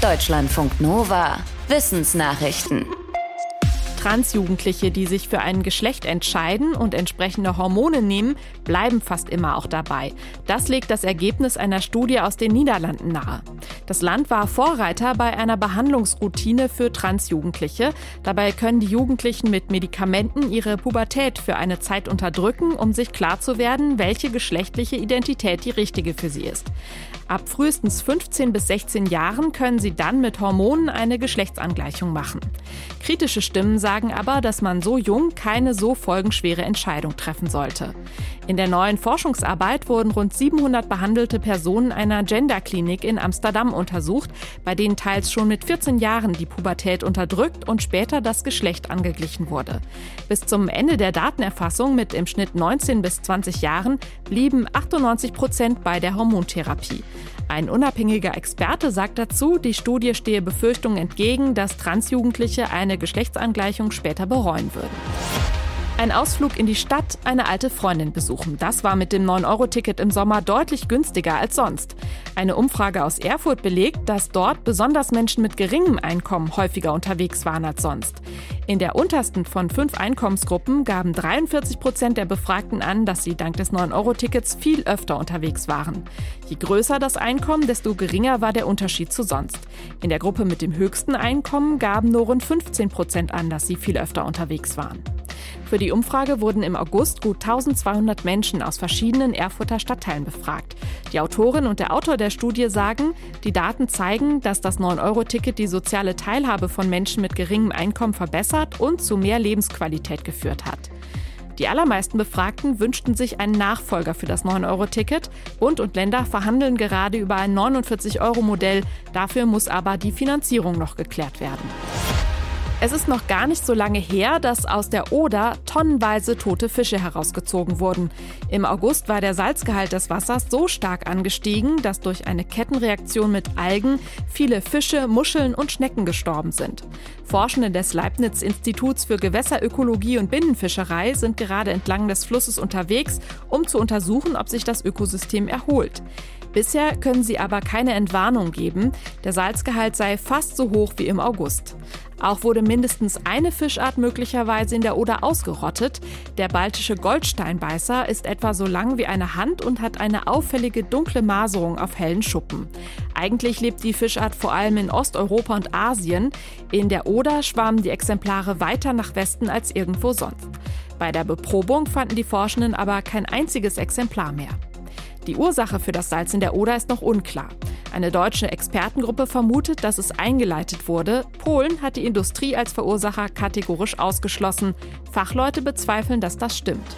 Deutschlandfunk Nova. Wissensnachrichten. Transjugendliche, die sich für ein Geschlecht entscheiden und entsprechende Hormone nehmen, bleiben fast immer auch dabei. Das legt das Ergebnis einer Studie aus den Niederlanden nahe. Das Land war Vorreiter bei einer Behandlungsroutine für Transjugendliche. Dabei können die Jugendlichen mit Medikamenten ihre Pubertät für eine Zeit unterdrücken, um sich klar zu werden, welche geschlechtliche Identität die richtige für sie ist. Ab frühestens 15 bis 16 Jahren können sie dann mit Hormonen eine Geschlechtsangleichung machen. Kritische Stimmen sagen aber, dass man so jung keine so folgenschwere Entscheidung treffen sollte. In der neuen Forschungsarbeit wurden rund 700 behandelte Personen einer Genderklinik in Amsterdam untersucht, bei denen teils schon mit 14 Jahren die Pubertät unterdrückt und später das Geschlecht angeglichen wurde. Bis zum Ende der Datenerfassung mit im Schnitt 19 bis 20 Jahren blieben 98 Prozent bei der Hormontherapie. Ein unabhängiger Experte sagt dazu, die Studie stehe Befürchtungen entgegen, dass Transjugendliche eine Geschlechtsangleichung später bereuen würden. Ein Ausflug in die Stadt, eine alte Freundin besuchen. Das war mit dem 9-Euro-Ticket im Sommer deutlich günstiger als sonst. Eine Umfrage aus Erfurt belegt, dass dort besonders Menschen mit geringem Einkommen häufiger unterwegs waren als sonst. In der untersten von fünf Einkommensgruppen gaben 43 Prozent der Befragten an, dass sie dank des 9-Euro-Tickets viel öfter unterwegs waren. Je größer das Einkommen, desto geringer war der Unterschied zu sonst. In der Gruppe mit dem höchsten Einkommen gaben nur rund 15 Prozent an, dass sie viel öfter unterwegs waren. Für die Umfrage wurden im August gut 1200 Menschen aus verschiedenen Erfurter Stadtteilen befragt. Die Autorin und der Autor der Studie sagen, die Daten zeigen, dass das 9-Euro-Ticket die soziale Teilhabe von Menschen mit geringem Einkommen verbessert und zu mehr Lebensqualität geführt hat. Die allermeisten Befragten wünschten sich einen Nachfolger für das 9-Euro-Ticket. Bund und Länder verhandeln gerade über ein 49-Euro-Modell. Dafür muss aber die Finanzierung noch geklärt werden. Es ist noch gar nicht so lange her, dass aus der Oder tonnenweise tote Fische herausgezogen wurden. Im August war der Salzgehalt des Wassers so stark angestiegen, dass durch eine Kettenreaktion mit Algen viele Fische, Muscheln und Schnecken gestorben sind. Forschende des Leibniz-Instituts für Gewässerökologie und Binnenfischerei sind gerade entlang des Flusses unterwegs, um zu untersuchen, ob sich das Ökosystem erholt. Bisher können sie aber keine Entwarnung geben. Der Salzgehalt sei fast so hoch wie im August. Auch wurde mindestens eine Fischart möglicherweise in der Oder ausgerottet. Der baltische Goldsteinbeißer ist etwa so lang wie eine Hand und hat eine auffällige dunkle Maserung auf hellen Schuppen. Eigentlich lebt die Fischart vor allem in Osteuropa und Asien. In der Oder schwammen die Exemplare weiter nach Westen als irgendwo sonst. Bei der Beprobung fanden die Forschenden aber kein einziges Exemplar mehr. Die Ursache für das Salz in der Oder ist noch unklar. Eine deutsche Expertengruppe vermutet, dass es eingeleitet wurde. Polen hat die Industrie als Verursacher kategorisch ausgeschlossen. Fachleute bezweifeln, dass das stimmt.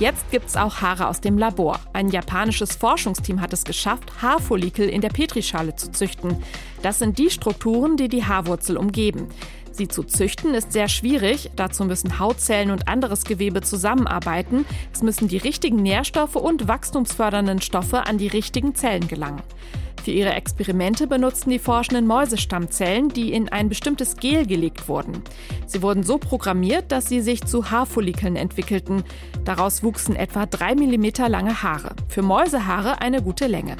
Jetzt gibt es auch Haare aus dem Labor. Ein japanisches Forschungsteam hat es geschafft, Haarfollikel in der Petrischale zu züchten. Das sind die Strukturen, die die Haarwurzel umgeben. Sie zu züchten ist sehr schwierig. Dazu müssen Hautzellen und anderes Gewebe zusammenarbeiten. Es müssen die richtigen Nährstoffe und wachstumsfördernden Stoffe an die richtigen Zellen gelangen. Für ihre Experimente benutzten die Forschenden Mäusestammzellen, die in ein bestimmtes Gel gelegt wurden. Sie wurden so programmiert, dass sie sich zu Haarfollikeln entwickelten. Daraus wuchsen etwa drei Millimeter lange Haare. Für Mäusehaare eine gute Länge.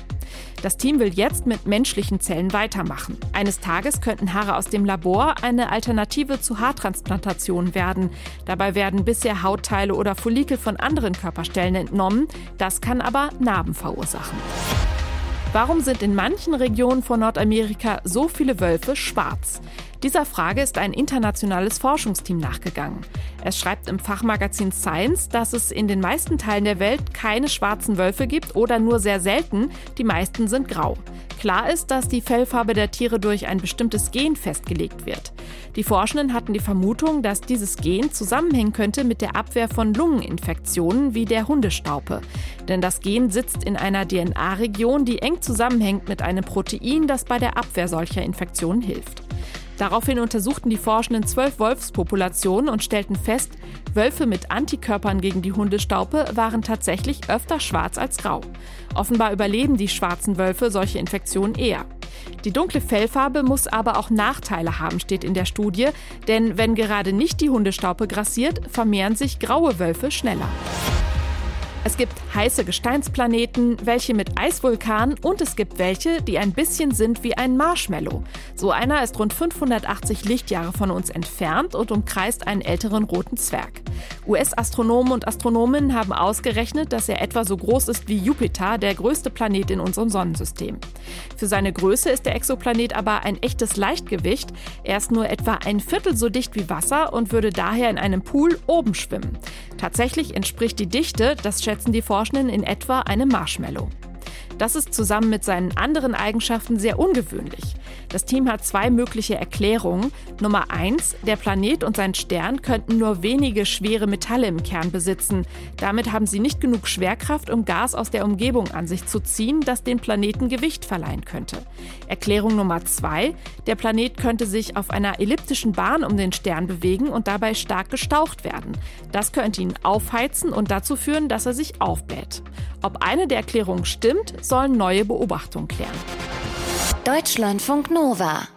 Das Team will jetzt mit menschlichen Zellen weitermachen. Eines Tages könnten Haare aus dem Labor eine Alternative zu Haartransplantation werden. Dabei werden bisher Hautteile oder Follikel von anderen Körperstellen entnommen. Das kann aber Narben verursachen. Warum sind in manchen Regionen von Nordamerika so viele Wölfe schwarz? Dieser Frage ist ein internationales Forschungsteam nachgegangen. Es schreibt im Fachmagazin Science, dass es in den meisten Teilen der Welt keine schwarzen Wölfe gibt oder nur sehr selten, die meisten sind grau. Klar ist, dass die Fellfarbe der Tiere durch ein bestimmtes Gen festgelegt wird. Die Forschenden hatten die Vermutung, dass dieses Gen zusammenhängen könnte mit der Abwehr von Lungeninfektionen wie der Hundestaupe. Denn das Gen sitzt in einer DNA-Region, die eng zusammenhängt mit einem Protein, das bei der Abwehr solcher Infektionen hilft. Daraufhin untersuchten die Forschenden zwölf Wolfspopulationen und stellten fest, Wölfe mit Antikörpern gegen die Hundestaupe waren tatsächlich öfter schwarz als grau. Offenbar überleben die schwarzen Wölfe solche Infektionen eher. Die dunkle Fellfarbe muss aber auch Nachteile haben, steht in der Studie, denn wenn gerade nicht die Hundestaupe grassiert, vermehren sich graue Wölfe schneller. Es gibt heiße Gesteinsplaneten, welche mit Eisvulkanen und es gibt welche, die ein bisschen sind wie ein Marshmallow. So einer ist rund 580 Lichtjahre von uns entfernt und umkreist einen älteren roten Zwerg. US-Astronomen und Astronominnen haben ausgerechnet, dass er etwa so groß ist wie Jupiter, der größte Planet in unserem Sonnensystem. Für seine Größe ist der Exoplanet aber ein echtes Leichtgewicht. Er ist nur etwa ein Viertel so dicht wie Wasser und würde daher in einem Pool oben schwimmen. Tatsächlich entspricht die Dichte, das schätzen die Forschenden, in etwa einem Marshmallow. Das ist zusammen mit seinen anderen Eigenschaften sehr ungewöhnlich. Das Team hat zwei mögliche Erklärungen. Nummer eins: Der Planet und sein Stern könnten nur wenige schwere Metalle im Kern besitzen. Damit haben sie nicht genug Schwerkraft, um Gas aus der Umgebung an sich zu ziehen, das den Planeten Gewicht verleihen könnte. Erklärung Nummer zwei: Der Planet könnte sich auf einer elliptischen Bahn um den Stern bewegen und dabei stark gestaucht werden. Das könnte ihn aufheizen und dazu führen, dass er sich aufbläht. Ob eine der Erklärungen stimmt, sollen neue Beobachtungen klären. Deutschlandfunk Nova